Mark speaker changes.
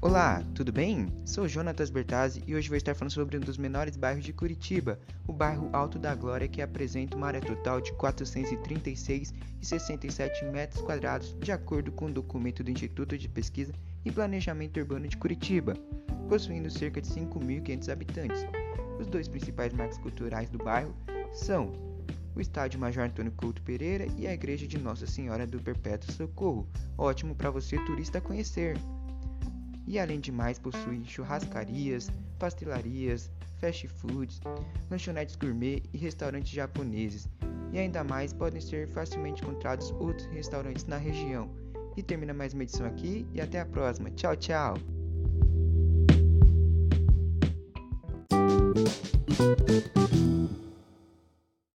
Speaker 1: Olá, tudo bem? Sou Jonatas Bertazzi e hoje vou estar falando sobre um dos menores bairros de Curitiba, o bairro Alto da Glória, que apresenta uma área total de 436,67 metros quadrados, de acordo com o um documento do Instituto de Pesquisa e Planejamento Urbano de Curitiba, possuindo cerca de 5.500 habitantes. Os dois principais marcos culturais do bairro são o Estádio Major Antônio Couto Pereira e a Igreja de Nossa Senhora do Perpétuo Socorro, ótimo para você turista conhecer e além de mais possui churrascarias, pastelarias, fast foods, lanchonetes gourmet e restaurantes japoneses. E ainda mais podem ser facilmente encontrados outros restaurantes na região. E termina mais uma edição aqui e até a próxima. Tchau, tchau!